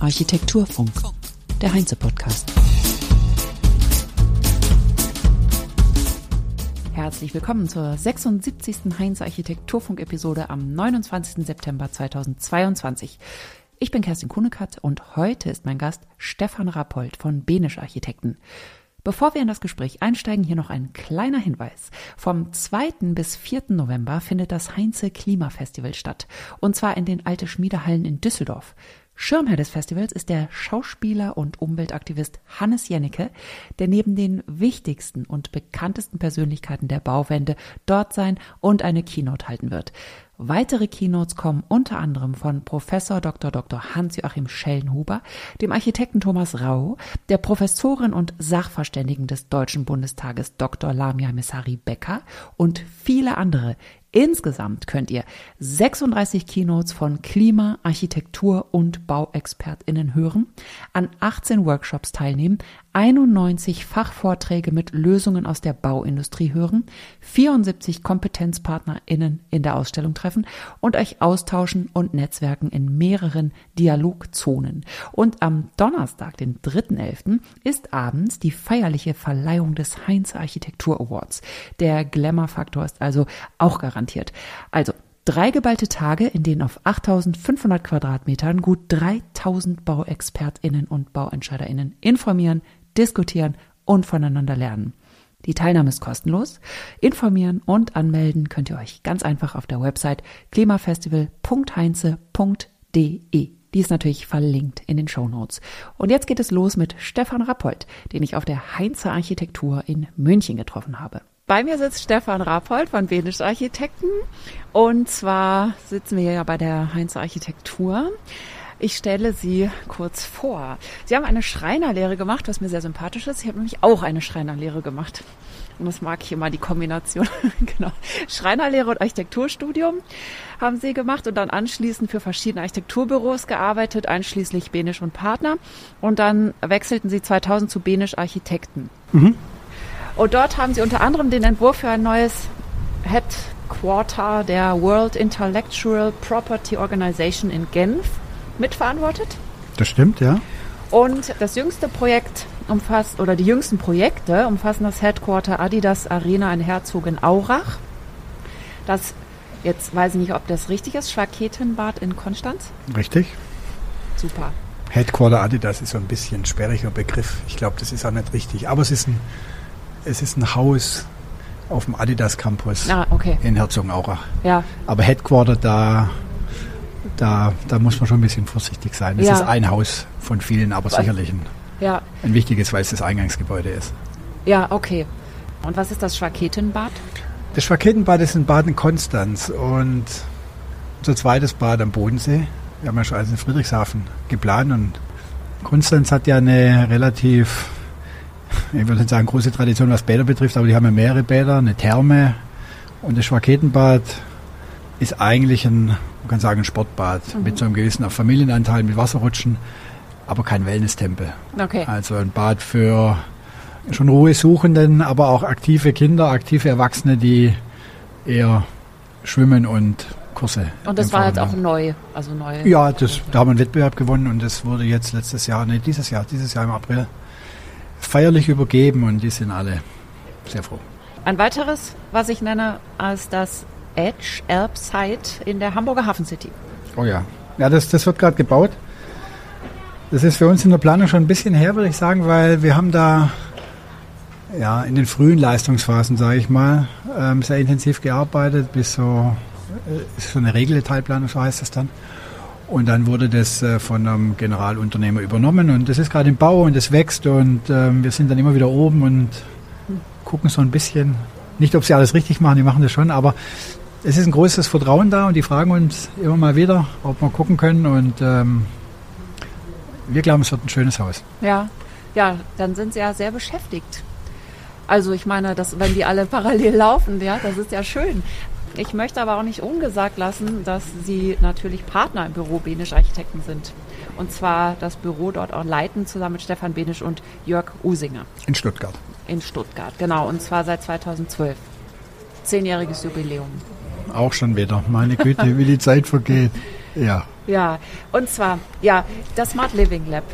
Architekturfunk. Architekturfunk, der Heinze-Podcast. Herzlich willkommen zur 76. Heinz Architekturfunk-Episode am 29. September 2022. Ich bin Kerstin Kunekat und heute ist mein Gast Stefan Rappold von Benisch Architekten. Bevor wir in das Gespräch einsteigen, hier noch ein kleiner Hinweis. Vom 2. bis 4. November findet das Heinze Klimafestival statt. Und zwar in den Alte Schmiedehallen in Düsseldorf. Schirmherr des Festivals ist der Schauspieler und Umweltaktivist Hannes Jennecke, der neben den wichtigsten und bekanntesten Persönlichkeiten der Bauwende dort sein und eine Keynote halten wird. Weitere Keynotes kommen unter anderem von Professor Dr. Dr. Hans-Joachim Schellenhuber, dem Architekten Thomas Rau, der Professorin und Sachverständigen des Deutschen Bundestages Dr. Lamia Messari Becker und viele andere, Insgesamt könnt ihr 36 Keynotes von Klima-, Architektur- und BauexpertInnen hören, an 18 Workshops teilnehmen, 91 Fachvorträge mit Lösungen aus der Bauindustrie hören, 74 KompetenzpartnerInnen in der Ausstellung treffen und euch austauschen und netzwerken in mehreren Dialogzonen. Und am Donnerstag, den 3.11., ist abends die feierliche Verleihung des Heinz Architektur Awards. Der Glamour-Faktor ist also auch garantiert. Also drei geballte Tage, in denen auf 8500 Quadratmetern gut 3000 BauexpertInnen und BauentscheiderInnen informieren, diskutieren und voneinander lernen. Die Teilnahme ist kostenlos. Informieren und anmelden könnt ihr euch ganz einfach auf der Website klimafestival.heinze.de. Die ist natürlich verlinkt in den Show Notes. Und jetzt geht es los mit Stefan Rappold, den ich auf der Heinze Architektur in München getroffen habe. Bei mir sitzt Stefan Rappold von Benisch Architekten. Und zwar sitzen wir ja bei der Heinz Architektur. Ich stelle Sie kurz vor. Sie haben eine Schreinerlehre gemacht, was mir sehr sympathisch ist. Ich habe nämlich auch eine Schreinerlehre gemacht. Und das mag ich immer, die Kombination. genau. Schreinerlehre und Architekturstudium haben Sie gemacht und dann anschließend für verschiedene Architekturbüros gearbeitet, einschließlich Benisch und Partner. Und dann wechselten Sie 2000 zu Benisch Architekten. Mhm. Und dort haben sie unter anderem den Entwurf für ein neues Headquarter der World Intellectual Property Organization in Genf mitverantwortet. Das stimmt, ja. Und das jüngste Projekt umfasst, oder die jüngsten Projekte umfassen das Headquarter Adidas Arena in Herzogenaurach. Das, jetzt weiß ich nicht, ob das richtig ist, Schwaketenbad in Konstanz? Richtig. Super. Headquarter Adidas ist so ein bisschen ein sperriger Begriff. Ich glaube, das ist auch nicht richtig. Aber es ist ein es ist ein Haus auf dem Adidas Campus ah, okay. in Herzogenaurach. Ja. Aber Headquarter, da, da, da muss man schon ein bisschen vorsichtig sein. Es ja. ist ein Haus von vielen, aber sicherlich ein, ja. ein wichtiges, weil es das Eingangsgebäude ist. Ja, okay. Und was ist das Schwaketenbad? Das Schwaketenbad ist ein Bad in Konstanz und unser zweites Bad am Bodensee. Wir haben ja schon alles in Friedrichshafen geplant und Konstanz hat ja eine relativ ich würde nicht sagen große Tradition, was Bäder betrifft, aber die haben ja mehrere Bäder, eine Therme und das Schwaketenbad ist eigentlich ein, man kann sagen, ein Sportbad mhm. mit so einem gewissen Familienanteil, mit Wasserrutschen, aber kein Wellness-Tempel. Okay. Also ein Bad für schon Ruhesuchenden, aber auch aktive Kinder, aktive Erwachsene, die eher schwimmen und Kurse. Und das war jetzt auch neu, also neu. Ja, das, da haben wir einen Wettbewerb gewonnen und das wurde jetzt letztes Jahr, nee, dieses Jahr, dieses Jahr im April feierlich übergeben und die sind alle sehr froh. Ein weiteres, was ich nenne, als das Edge Site in der Hamburger Hafen City. Oh ja, ja, das, das wird gerade gebaut. Das ist für uns in der Planung schon ein bisschen her, würde ich sagen, weil wir haben da ja, in den frühen Leistungsphasen, sage ich mal, ähm, sehr intensiv gearbeitet, bis so, äh, so eine Regeldetailplanung, so heißt das dann. Und dann wurde das äh, von einem Generalunternehmer übernommen und das ist gerade im Bau und es wächst und ähm, wir sind dann immer wieder oben und gucken so ein bisschen, nicht ob sie alles richtig machen, die machen das schon, aber es ist ein großes Vertrauen da und die fragen uns immer mal wieder, ob wir gucken können und ähm, wir glauben, es wird ein schönes Haus. Ja, ja, dann sind sie ja sehr beschäftigt. Also ich meine, dass, wenn die alle parallel laufen, ja, das ist ja schön. Ich möchte aber auch nicht ungesagt lassen, dass Sie natürlich Partner im Büro Benisch Architekten sind. Und zwar das Büro dort auch leiten, zusammen mit Stefan Benisch und Jörg Usinger. In Stuttgart. In Stuttgart, genau. Und zwar seit 2012. Zehnjähriges Jubiläum. Auch schon wieder. Meine Güte, wie die Zeit vergeht. Ja. Ja, und zwar, ja, das Smart Living Lab.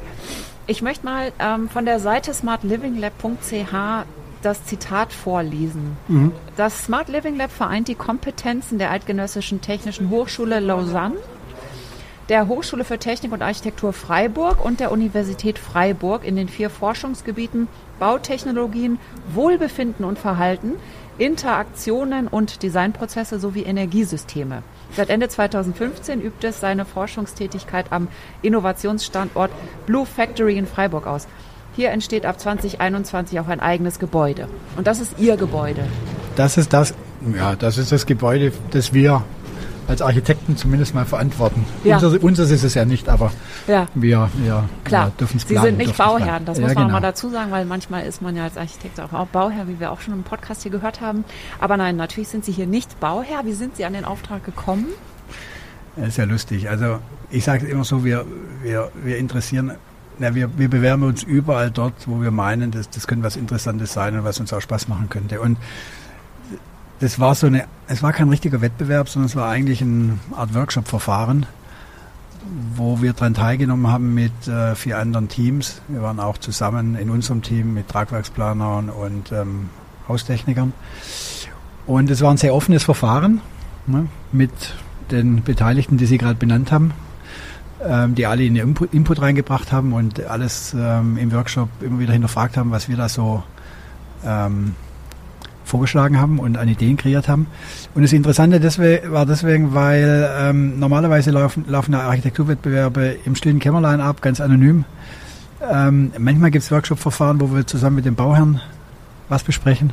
Ich möchte mal ähm, von der Seite smartlivinglab.ch das Zitat vorlesen. Mhm. Das Smart Living Lab vereint die Kompetenzen der Eidgenössischen Technischen Hochschule Lausanne, der Hochschule für Technik und Architektur Freiburg und der Universität Freiburg in den vier Forschungsgebieten Bautechnologien, Wohlbefinden und Verhalten, Interaktionen und Designprozesse sowie Energiesysteme. Seit Ende 2015 übt es seine Forschungstätigkeit am Innovationsstandort Blue Factory in Freiburg aus. Hier entsteht ab 2021 auch ein eigenes Gebäude. Und das ist Ihr Gebäude. Das ist das, ja, das ist das Gebäude, das wir als Architekten zumindest mal verantworten. Ja. Unser, unseres ist es ja nicht, aber ja. wir, wir, Klar. dürfen es planen. Sie sind nicht Bauherren, das ja, muss man genau. mal dazu sagen, weil manchmal ist man ja als Architekt auch Bauherr, wie wir auch schon im Podcast hier gehört haben. Aber nein, natürlich sind Sie hier nicht Bauherr. Wie sind Sie an den Auftrag gekommen? Das ist ja lustig. Also ich sage immer so, wir, wir, wir interessieren na, wir, wir bewerben uns überall dort, wo wir meinen, dass, das könnte was Interessantes sein und was uns auch Spaß machen könnte. Und das war so eine, es war kein richtiger Wettbewerb, sondern es war eigentlich eine Art Workshop-Verfahren, wo wir daran teilgenommen haben mit äh, vier anderen Teams. Wir waren auch zusammen in unserem Team mit Tragwerksplanern und ähm, Haustechnikern. Und es war ein sehr offenes Verfahren ne, mit den Beteiligten, die Sie gerade benannt haben, ähm, die alle in ihr Input, Input reingebracht haben und alles ähm, im Workshop immer wieder hinterfragt haben, was wir da so ähm, vorgeschlagen haben und an Ideen kreiert haben. Und das Interessante deswegen, war deswegen, weil ähm, normalerweise laufen, laufen Architekturwettbewerbe im stillen Kämmerlein ab, ganz anonym. Ähm, manchmal gibt es Workshop-Verfahren, wo wir zusammen mit dem Bauherrn was besprechen.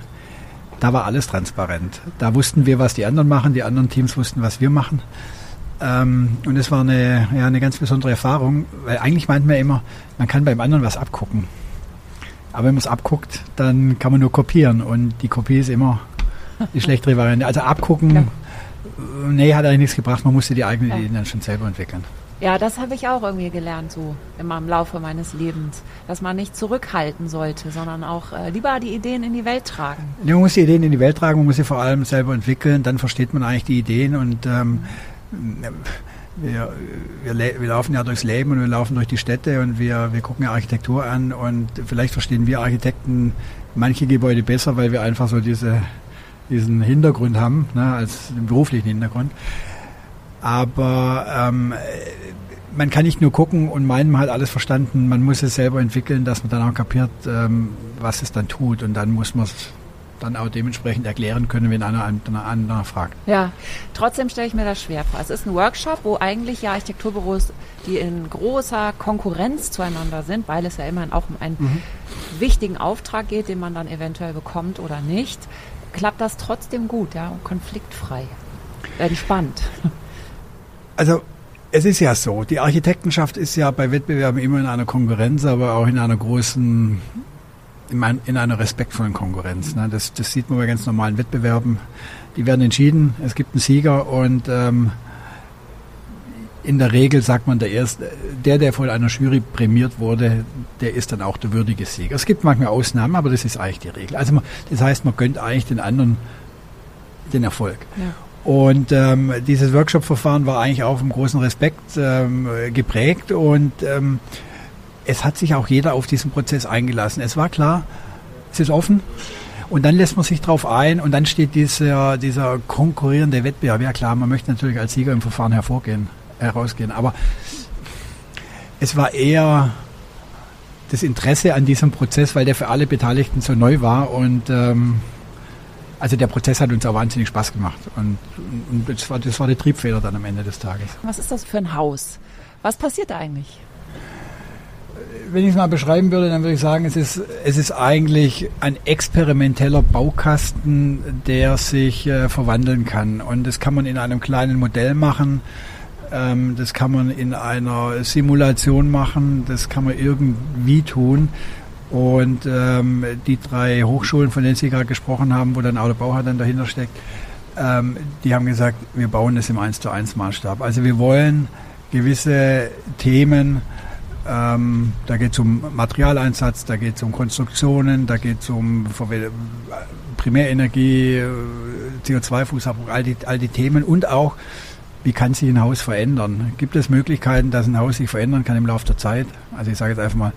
Da war alles transparent. Da wussten wir, was die anderen machen, die anderen Teams wussten, was wir machen. Ähm, und es war eine, ja, eine ganz besondere Erfahrung, weil eigentlich meint man immer, man kann beim anderen was abgucken. Aber wenn man es abguckt, dann kann man nur kopieren und die Kopie ist immer die schlechtere Variante. Also abgucken, ja. nee, hat eigentlich nichts gebracht. Man musste die eigenen ja. Ideen dann schon selber entwickeln. Ja, das habe ich auch irgendwie gelernt, so immer im Laufe meines Lebens, dass man nicht zurückhalten sollte, sondern auch äh, lieber die Ideen in die Welt tragen. Ja, man muss die Ideen in die Welt tragen, man muss sie vor allem selber entwickeln, dann versteht man eigentlich die Ideen und ähm, wir, wir, wir, laufen ja durchs Leben und wir laufen durch die Städte und wir, wir gucken ja Architektur an und vielleicht verstehen wir Architekten manche Gebäude besser, weil wir einfach so diese, diesen Hintergrund haben, ne, als den beruflichen Hintergrund. Aber ähm, man kann nicht nur gucken und meinen, man hat alles verstanden, man muss es selber entwickeln, dass man dann auch kapiert, ähm, was es dann tut und dann muss man es dann auch dementsprechend erklären können, wenn einer anderen fragt. Ja, trotzdem stelle ich mir das schwer vor. Es ist ein Workshop, wo eigentlich ja Architekturbüros, die in großer Konkurrenz zueinander sind, weil es ja immerhin auch um einen mhm. wichtigen Auftrag geht, den man dann eventuell bekommt oder nicht, klappt das trotzdem gut, ja, und konfliktfrei, entspannt. Also es ist ja so, die Architektenschaft ist ja bei Wettbewerben immer in einer Konkurrenz, aber auch in einer großen in, einer respektvollen Konkurrenz. Ne? Das, das sieht man bei ganz normalen Wettbewerben. Die werden entschieden, es gibt einen Sieger und ähm, in der Regel sagt man, der, erste, der, der von einer Jury prämiert wurde, der ist dann auch der würdige Sieger. Es gibt manchmal Ausnahmen, aber das ist eigentlich die Regel. Also man, das heißt, man gönnt eigentlich den anderen den Erfolg. Ja. Und ähm, dieses Workshop-Verfahren war eigentlich auch vom großen Respekt ähm, geprägt und ähm, es hat sich auch jeder auf diesen Prozess eingelassen. Es war klar, es ist offen. Und dann lässt man sich darauf ein und dann steht dieser, dieser konkurrierende Wettbewerb. Ja klar, man möchte natürlich als Sieger im Verfahren hervorgehen, herausgehen. Aber es war eher das Interesse an diesem Prozess, weil der für alle Beteiligten so neu war. Und ähm, also der Prozess hat uns auch wahnsinnig Spaß gemacht. Und, und das, war, das war die Triebfeder dann am Ende des Tages. Was ist das für ein Haus? Was passiert da eigentlich? Wenn ich es mal beschreiben würde, dann würde ich sagen, es ist, es ist eigentlich ein experimenteller Baukasten, der sich äh, verwandeln kann. Und das kann man in einem kleinen Modell machen. Ähm, das kann man in einer Simulation machen. Das kann man irgendwie tun. Und ähm, die drei Hochschulen, von denen Sie gerade gesprochen haben, wo dann auch der Bauherr dann dahinter steckt, ähm, die haben gesagt, wir bauen das im 1 zu 1 Maßstab. Also wir wollen gewisse Themen ähm, da geht es um Materialeinsatz, da geht es um Konstruktionen, da geht es um Primärenergie, äh, CO2-Fußabdruck, all die, all die Themen und auch wie kann sich ein Haus verändern? Gibt es Möglichkeiten, dass ein Haus sich verändern kann im Laufe der Zeit? Also ich sage jetzt einfach mal,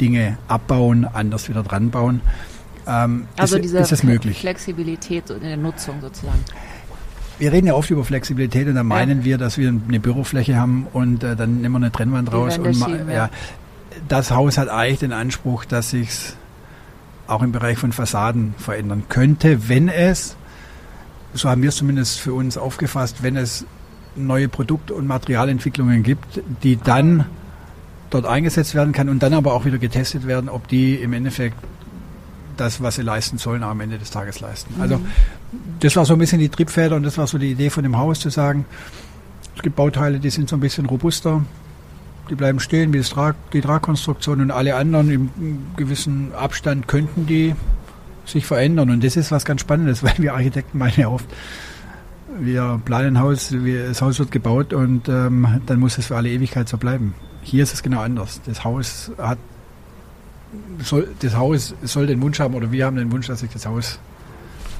Dinge abbauen, anders wieder dran bauen. Ähm, also ist, diese ist? Flexibilität in der Nutzung sozusagen. Wir reden ja oft über Flexibilität und dann ja. meinen wir, dass wir eine Bürofläche haben und äh, dann nehmen wir eine Trennwand raus. Und schieben, ja. ja. Das Haus hat eigentlich den Anspruch, dass sich auch im Bereich von Fassaden verändern könnte, wenn es, so haben wir es zumindest für uns aufgefasst, wenn es neue Produkt- und Materialentwicklungen gibt, die dann dort eingesetzt werden kann und dann aber auch wieder getestet werden, ob die im Endeffekt das, was sie leisten sollen, am Ende des Tages leisten. Also mhm. das war so ein bisschen die Triebfeder und das war so die Idee von dem Haus zu sagen, es gibt Bauteile, die sind so ein bisschen robuster, die bleiben stehen, wie das Trag, die Tragkonstruktion und alle anderen im gewissen Abstand könnten die sich verändern. Und das ist was ganz Spannendes, weil wir Architekten meinen ja oft, wir planen ein Haus, wir, das Haus wird gebaut und ähm, dann muss es für alle Ewigkeit so bleiben. Hier ist es genau anders. Das Haus hat soll, das Haus soll den Wunsch haben oder wir haben den Wunsch, dass sich das Haus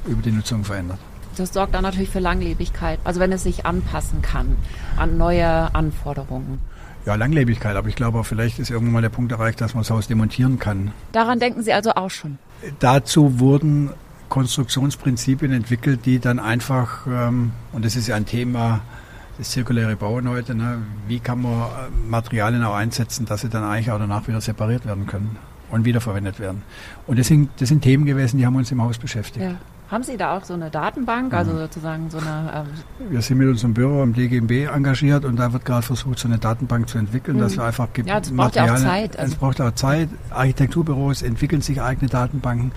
über die Nutzung verändert. Das sorgt dann natürlich für Langlebigkeit, also wenn es sich anpassen kann an neue Anforderungen. Ja, Langlebigkeit, aber ich glaube auch vielleicht ist irgendwann mal der Punkt erreicht, dass man das Haus demontieren kann. Daran denken Sie also auch schon? Dazu wurden Konstruktionsprinzipien entwickelt, die dann einfach, ähm, und das ist ja ein Thema, das zirkuläre Bauen heute, ne? wie kann man äh, Materialien auch einsetzen, dass sie dann eigentlich auch danach wieder separiert werden können und wiederverwendet werden. Und das sind, das sind Themen gewesen, die haben uns im Haus beschäftigt. Ja. Haben Sie da auch so eine Datenbank, also sozusagen so eine... Ähm wir sind mit unserem Büro am DGMB engagiert und da wird gerade versucht, so eine Datenbank zu entwickeln, mhm. dass wir einfach ja, das braucht ja auch Zeit. Also es braucht auch Zeit. Architekturbüros entwickeln sich eigene Datenbanken.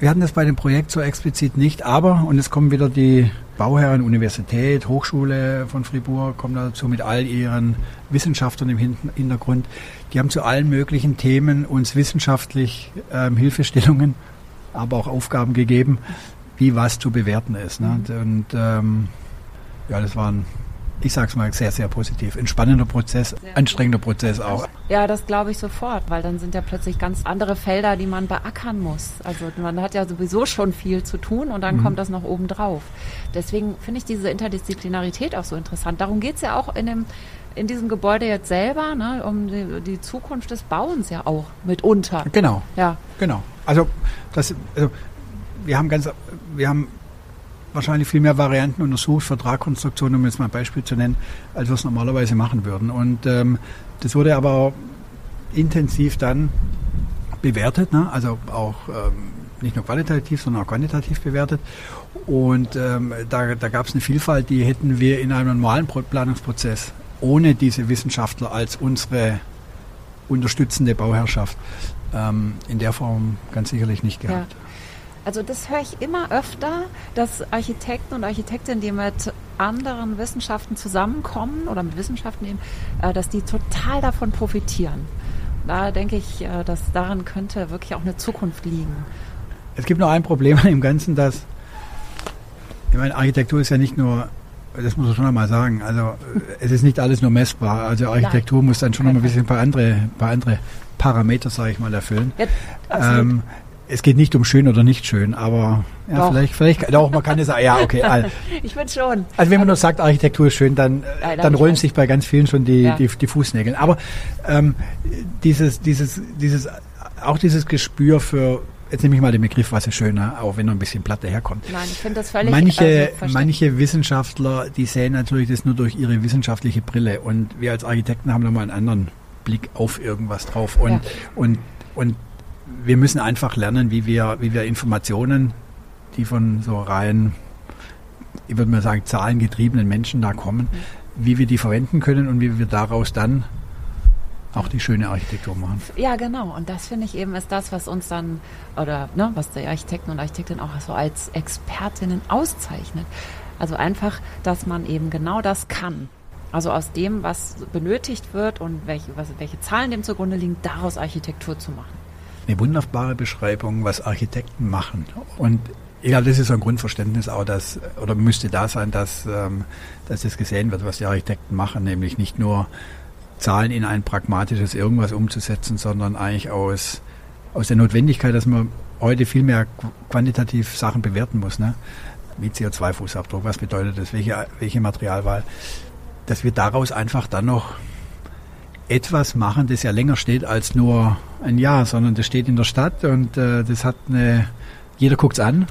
Wir hatten das bei dem Projekt so explizit nicht, aber, und es kommen wieder die Bauherren, Universität, Hochschule von Fribourg, kommen dazu mit all ihren Wissenschaftlern im Hintergrund. Die haben zu allen möglichen Themen uns wissenschaftlich ähm, Hilfestellungen, aber auch Aufgaben gegeben, wie was zu bewerten ist. Ne? Und, und ähm, ja, das waren ich sage es mal sehr, sehr positiv. Ein spannender Prozess, anstrengender. Prozess auch. Ja, das glaube ich sofort, weil dann sind ja plötzlich ganz andere Felder, die man beackern muss. Also man hat ja sowieso schon viel zu tun und dann mhm. kommt das noch oben drauf. Deswegen finde ich diese Interdisziplinarität auch so interessant. Darum geht es ja auch in dem in diesem Gebäude jetzt selber, ne, um die, die, Zukunft des Bauens ja auch mitunter. Genau. Ja. Genau. Also das, also wir haben ganz, wir haben wahrscheinlich viel mehr Varianten untersucht, Vertragkonstruktionen, um jetzt mal ein Beispiel zu nennen, als wir es normalerweise machen würden. Und ähm, das wurde aber intensiv dann bewertet, ne? also auch ähm, nicht nur qualitativ, sondern auch quantitativ bewertet. Und ähm, da, da gab es eine Vielfalt, die hätten wir in einem normalen Planungsprozess ohne diese Wissenschaftler als unsere unterstützende Bauherrschaft ähm, in der Form ganz sicherlich nicht gehabt. Ja. Also das höre ich immer öfter, dass Architekten und Architektinnen, die mit anderen Wissenschaften zusammenkommen oder mit Wissenschaften eben, äh, dass die total davon profitieren. Da denke ich, äh, dass daran könnte wirklich auch eine Zukunft liegen. Es gibt noch ein Problem an dem Ganzen, dass ich meine, Architektur ist ja nicht nur, das muss man schon einmal sagen, also es ist nicht alles nur messbar. Also Architektur Nein. muss dann schon noch ein bisschen ein paar andere, paar andere Parameter, sage ich mal, erfüllen. Ja, ähm, es geht nicht um schön oder nicht schön, aber ja, doch. vielleicht, vielleicht, doch, man kann es sagen, ja, okay. Also, ich würde schon. Also wenn man nur sagt, Architektur ist schön, dann, Nein, dann rollen sich bei ganz vielen schon die, ja. die, die, Fußnägel. Aber ähm, dieses, dieses, dieses, auch dieses Gespür für, jetzt nehme ich mal den Begriff, was ist schöner, auch wenn er ein bisschen platt daherkommt. Nein, ich finde das völlig Manche, also, manche Wissenschaftler, die sehen natürlich das nur durch ihre wissenschaftliche Brille und wir als Architekten haben nochmal einen anderen Blick auf irgendwas drauf und, ja. und, und wir müssen einfach lernen, wie wir, wie wir Informationen, die von so rein, ich würde mal sagen, zahlengetriebenen Menschen da kommen, wie wir die verwenden können und wie wir daraus dann auch die schöne Architektur machen. Ja, genau. Und das finde ich eben ist das, was uns dann, oder ne, was die Architekten und Architektinnen auch so als Expertinnen auszeichnet. Also einfach, dass man eben genau das kann. Also aus dem, was benötigt wird und welche, was, welche Zahlen dem zugrunde liegen, daraus Architektur zu machen eine wunderbare Beschreibung, was Architekten machen. Und ich das ist ein Grundverständnis auch, dass, oder müsste da sein, dass, ähm, dass es gesehen wird, was die Architekten machen, nämlich nicht nur Zahlen in ein pragmatisches irgendwas umzusetzen, sondern eigentlich aus, aus der Notwendigkeit, dass man heute viel mehr quantitativ Sachen bewerten muss. Ne? wie CO2-Fußabdruck, was bedeutet das, welche, welche Materialwahl, dass wir daraus einfach dann noch etwas machen, das ja länger steht als nur ein Jahr, sondern das steht in der Stadt und äh, das hat eine, jeder guckt es an.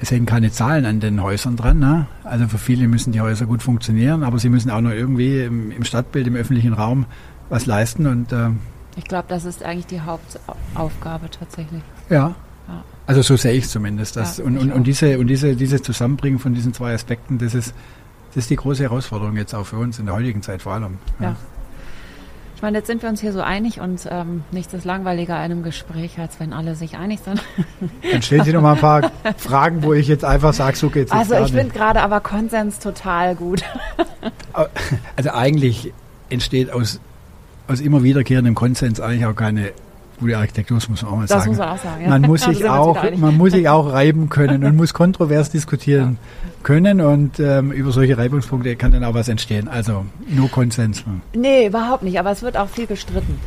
Es hängen keine Zahlen an den Häusern dran. Ne? Also für viele müssen die Häuser gut funktionieren, aber sie müssen auch noch irgendwie im, im Stadtbild, im öffentlichen Raum was leisten. Und äh, ich glaube, das ist eigentlich die Hauptaufgabe tatsächlich. Ja. ja. Also so sehe ich es zumindest. Das, ja, und, und, und, diese, und diese, dieses Zusammenbringen von diesen zwei Aspekten, das ist, das ist die große Herausforderung jetzt auch für uns in der heutigen Zeit vor allem. Ja. ja. Ich meine, jetzt sind wir uns hier so einig und ähm, nichts ist langweiliger einem Gespräch, als wenn alle sich einig sind. Dann stellen Sie noch mal ein paar Fragen, wo ich jetzt einfach sage, so geht's Also ich finde gerade aber Konsens total gut. Also eigentlich entsteht aus, aus immer wiederkehrendem Konsens eigentlich auch keine gute Architektur, das muss man auch mal das sagen. Muss man, auch sagen ja. man, muss sich auch, man muss sich auch reiben können und muss kontrovers diskutieren ja. können und ähm, über solche Reibungspunkte kann dann auch was entstehen. Also nur Konsens. Nee, überhaupt nicht, aber es wird auch viel gestritten.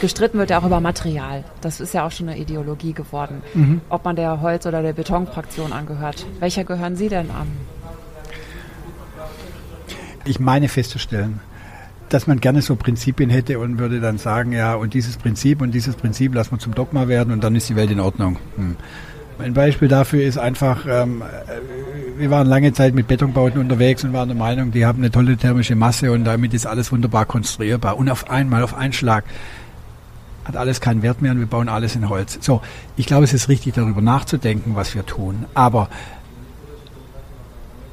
Gestritten wird ja auch über Material. Das ist ja auch schon eine Ideologie geworden. Mhm. Ob man der Holz- oder der Betonfraktion angehört. Welcher gehören Sie denn an? Ich meine festzustellen, dass man gerne so Prinzipien hätte und würde dann sagen, ja, und dieses Prinzip und dieses Prinzip lassen wir zum Dogma werden und dann ist die Welt in Ordnung. Hm. Ein Beispiel dafür ist einfach, ähm, äh, wir waren lange Zeit mit Betonbauten unterwegs und waren der Meinung, die haben eine tolle thermische Masse und damit ist alles wunderbar konstruierbar. Und auf einmal, auf einen Schlag, hat alles keinen Wert mehr und wir bauen alles in Holz. So, ich glaube, es ist richtig, darüber nachzudenken, was wir tun. Aber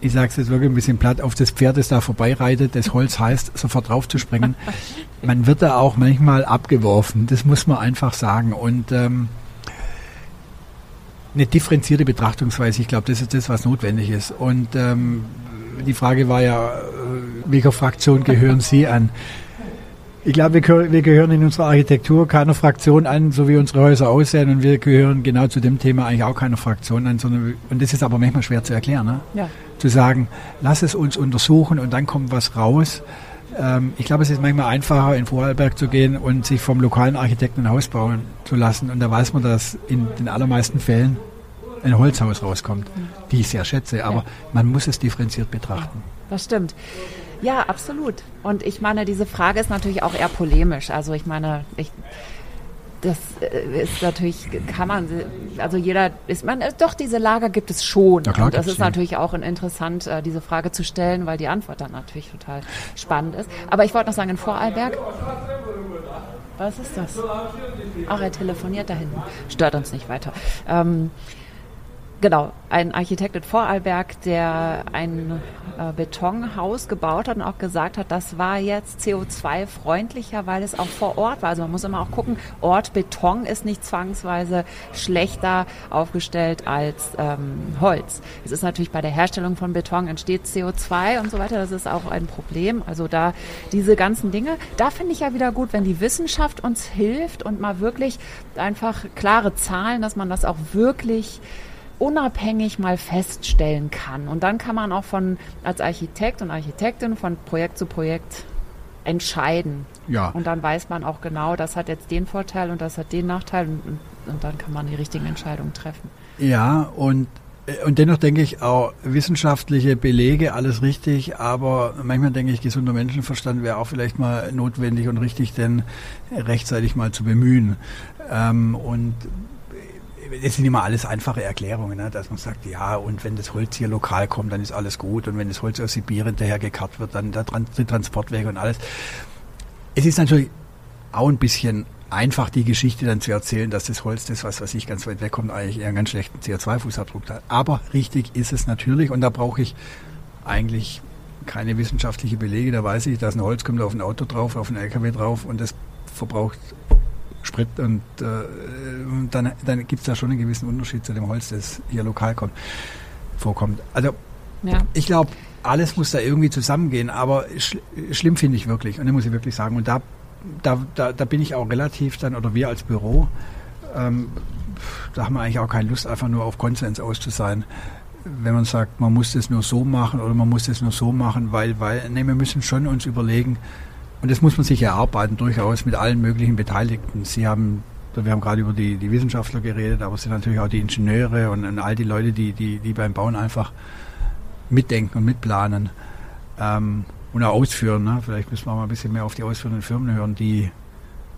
ich sage es jetzt wirklich ein bisschen platt, auf das Pferd, das da vorbeireitet, das Holz heißt, sofort draufzuspringen. man wird da auch manchmal abgeworfen, das muss man einfach sagen. Und ähm, eine differenzierte Betrachtungsweise, ich glaube, das ist das, was notwendig ist. Und ähm, die Frage war ja, äh, welcher Fraktion gehören Sie an? Ich glaube, wir, wir, gehören in unserer Architektur keiner Fraktion an, so wie unsere Häuser aussehen. Und wir gehören genau zu dem Thema eigentlich auch keiner Fraktion an. Sondern, und das ist aber manchmal schwer zu erklären. Ne? Ja. Zu sagen, lass es uns untersuchen und dann kommt was raus. Ähm, ich glaube, es ist manchmal einfacher, in Vorarlberg zu gehen und sich vom lokalen Architekten ein Haus bauen zu lassen. Und da weiß man, dass in den allermeisten Fällen ein Holzhaus rauskommt, die ich sehr schätze. Aber ja. man muss es differenziert betrachten. Das stimmt. Ja, absolut. Und ich meine, diese Frage ist natürlich auch eher polemisch. Also ich meine, ich, das äh, ist natürlich, kann man, also jeder ist, man, äh, doch, diese Lager gibt es schon. Ja, klar, und das ist natürlich auch interessant, äh, diese Frage zu stellen, weil die Antwort dann natürlich total spannend ist. Aber ich wollte noch sagen, in Vorarlberg, was ist das? Ach, er telefoniert da hinten. Stört uns nicht weiter. Ähm, Genau, ein Architekt in Vorarlberg, der ein äh, Betonhaus gebaut hat und auch gesagt hat, das war jetzt CO2-freundlicher, weil es auch vor Ort war. Also man muss immer auch gucken, Ort Beton ist nicht zwangsweise schlechter aufgestellt als ähm, Holz. Es ist natürlich bei der Herstellung von Beton entsteht CO2 und so weiter. Das ist auch ein Problem. Also da diese ganzen Dinge, da finde ich ja wieder gut, wenn die Wissenschaft uns hilft und mal wirklich einfach klare Zahlen, dass man das auch wirklich unabhängig mal feststellen kann. Und dann kann man auch von als Architekt und Architektin von Projekt zu Projekt entscheiden. Ja. Und dann weiß man auch genau, das hat jetzt den Vorteil und das hat den Nachteil und, und, und dann kann man die richtigen Entscheidungen treffen. Ja, und äh, und dennoch denke ich auch wissenschaftliche Belege, alles richtig, aber manchmal denke ich, gesunder Menschenverstand wäre auch vielleicht mal notwendig und richtig, denn rechtzeitig mal zu bemühen. Ähm, und es sind immer alles einfache Erklärungen, ne? dass man sagt, ja, und wenn das Holz hier lokal kommt, dann ist alles gut. Und wenn das Holz aus Sibirien daher gekarrt wird, dann der die Transportwege und alles. Es ist natürlich auch ein bisschen einfach, die Geschichte dann zu erzählen, dass das Holz, das was, was ich ganz weit wegkommt, eigentlich eher einen ganz schlechten CO2-Fußabdruck hat. Aber richtig ist es natürlich und da brauche ich eigentlich keine wissenschaftliche Belege. Da weiß ich, dass ein Holz kommt auf ein Auto drauf, auf ein LKW drauf und das verbraucht Sprit und äh, dann, dann gibt es da schon einen gewissen Unterschied zu dem Holz, das hier lokal kommt, vorkommt. Also ja. ich glaube, alles muss da irgendwie zusammengehen, aber schl schlimm finde ich wirklich und das muss ich wirklich sagen. Und da, da, da, da bin ich auch relativ dann, oder wir als Büro, ähm, da haben wir eigentlich auch keine Lust, einfach nur auf Konsens auszusein. Wenn man sagt, man muss das nur so machen oder man muss das nur so machen, weil, weil, nee, wir müssen schon uns überlegen, und das muss man sich erarbeiten, durchaus mit allen möglichen Beteiligten. Sie haben wir haben gerade über die, die Wissenschaftler geredet, aber es sind natürlich auch die Ingenieure und, und all die Leute, die, die, die beim Bauen einfach mitdenken und mitplanen ähm, und auch ausführen. Ne? Vielleicht müssen wir mal ein bisschen mehr auf die ausführenden Firmen hören, die,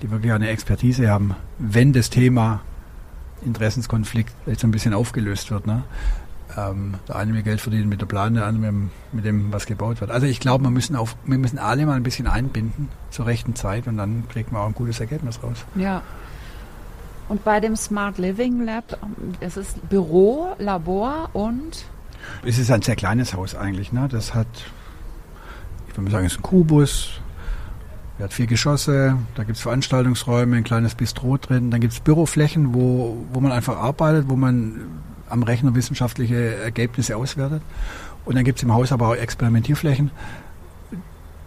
die wirklich eine Expertise haben, wenn das Thema Interessenskonflikt jetzt ein bisschen aufgelöst wird. Ne? Ähm, der eine will Geld verdienen mit der Plan, der andere mit, dem, was gebaut wird. Also ich glaube, wir müssen, auf, wir müssen alle mal ein bisschen einbinden zur rechten Zeit und dann kriegt man auch ein gutes Ergebnis raus. Ja. Und bei dem Smart Living Lab, es ist Büro, Labor und? Es ist ein sehr kleines Haus eigentlich. Ne? Das hat, ich würde mal sagen, es ist ein Kubus. Er hat vier Geschosse, da gibt es Veranstaltungsräume, ein kleines Bistro drin, dann gibt es Büroflächen, wo, wo man einfach arbeitet, wo man am Rechner wissenschaftliche Ergebnisse auswertet. Und dann gibt es im Haus aber auch Experimentierflächen,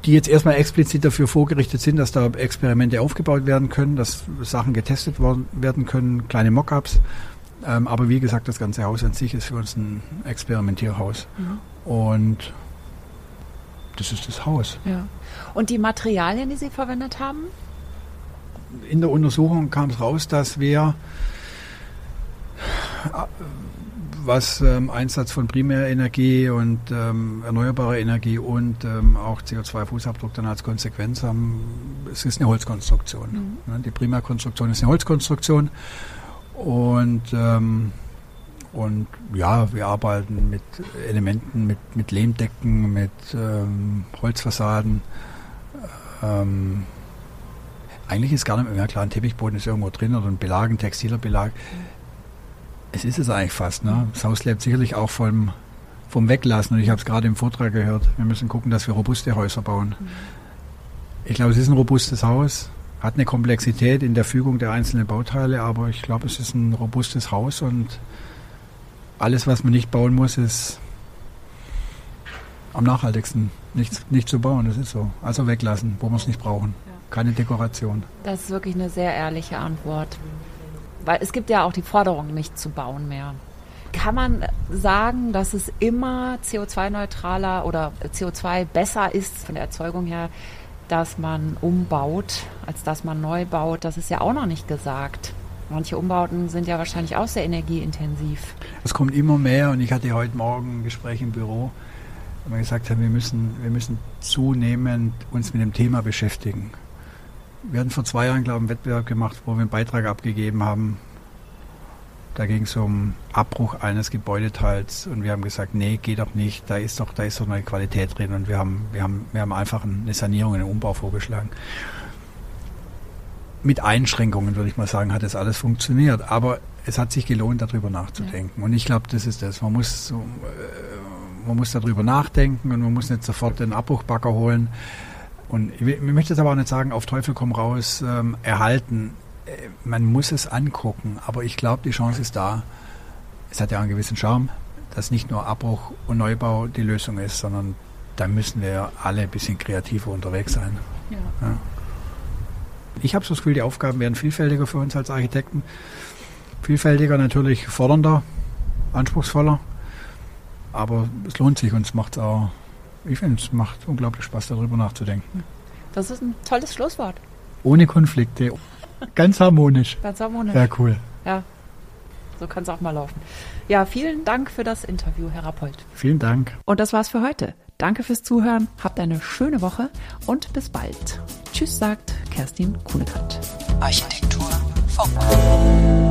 die jetzt erstmal explizit dafür vorgerichtet sind, dass da Experimente aufgebaut werden können, dass Sachen getestet werden können, kleine Mockups. Ähm, aber wie gesagt, das ganze Haus an sich ist für uns ein Experimentierhaus. Mhm. Und das ist das Haus. Ja. Und die Materialien, die Sie verwendet haben? In der Untersuchung kam es raus, dass wir was ähm, Einsatz von Primärenergie und ähm, erneuerbarer Energie und ähm, auch CO2-Fußabdruck dann als Konsequenz haben. Es ist eine Holzkonstruktion. Mhm. Ne? Die Primärkonstruktion ist eine Holzkonstruktion und ähm, und ja, wir arbeiten mit Elementen, mit, mit Lehmdecken, mit ähm, Holzfassaden. Ähm, eigentlich ist gar nicht mehr klar, ein Teppichboden ist irgendwo drin oder ein Belag, ein textiler Belag. Mhm es ist es eigentlich fast. Ne? Das Haus lebt sicherlich auch vom, vom Weglassen. Und ich habe es gerade im Vortrag gehört. Wir müssen gucken, dass wir robuste Häuser bauen. Mhm. Ich glaube, es ist ein robustes Haus, hat eine Komplexität in der Fügung der einzelnen Bauteile, aber ich glaube, es ist ein robustes Haus und alles, was man nicht bauen muss, ist am nachhaltigsten. Nicht, nicht zu bauen, das ist so. Also weglassen, wo wir es nicht brauchen. Keine Dekoration. Das ist wirklich eine sehr ehrliche Antwort. Weil es gibt ja auch die Forderung, nicht zu bauen mehr. Kann man sagen, dass es immer CO2-neutraler oder CO2 besser ist von der Erzeugung her, dass man umbaut, als dass man neu baut? Das ist ja auch noch nicht gesagt. Manche Umbauten sind ja wahrscheinlich auch sehr energieintensiv. Es kommt immer mehr und ich hatte heute Morgen ein Gespräch im Büro, wo wir gesagt haben, wir müssen, wir müssen zunehmend uns mit dem Thema beschäftigen. Wir hatten vor zwei Jahren, glaube ich, einen Wettbewerb gemacht, wo wir einen Beitrag abgegeben haben. Da ging es um Abbruch eines Gebäudeteils und wir haben gesagt, nee, geht doch nicht, da ist doch, da ist doch eine Qualität drin und wir haben, wir haben, wir haben einfach eine Sanierung, einen Umbau vorgeschlagen. Mit Einschränkungen, würde ich mal sagen, hat das alles funktioniert. Aber es hat sich gelohnt, darüber nachzudenken. Ja. Und ich glaube, das ist das. Man muss, äh, man muss darüber nachdenken und man muss nicht sofort den Abbruchbacker holen. Und ich, möchte es aber auch nicht sagen, auf Teufel komm raus, ähm, erhalten. Äh, man muss es angucken, aber ich glaube, die Chance ist da. Es hat ja einen gewissen Charme, dass nicht nur Abbruch und Neubau die Lösung ist, sondern da müssen wir alle ein bisschen kreativer unterwegs sein. Ja. Ja. Ich habe so das Gefühl, die Aufgaben werden vielfältiger für uns als Architekten. Vielfältiger natürlich, fordernder, anspruchsvoller. Aber es lohnt sich und es macht auch ich finde, es macht unglaublich Spaß, darüber nachzudenken. Das ist ein tolles Schlusswort. Ohne Konflikte. Ganz harmonisch. Ganz harmonisch. Sehr cool. Ja, so kann es auch mal laufen. Ja, vielen Dank für das Interview, Herr Rappold. Vielen Dank. Und das war's für heute. Danke fürs Zuhören, habt eine schöne Woche und bis bald. Tschüss, sagt Kerstin Kuhnekant. Architektur Funk.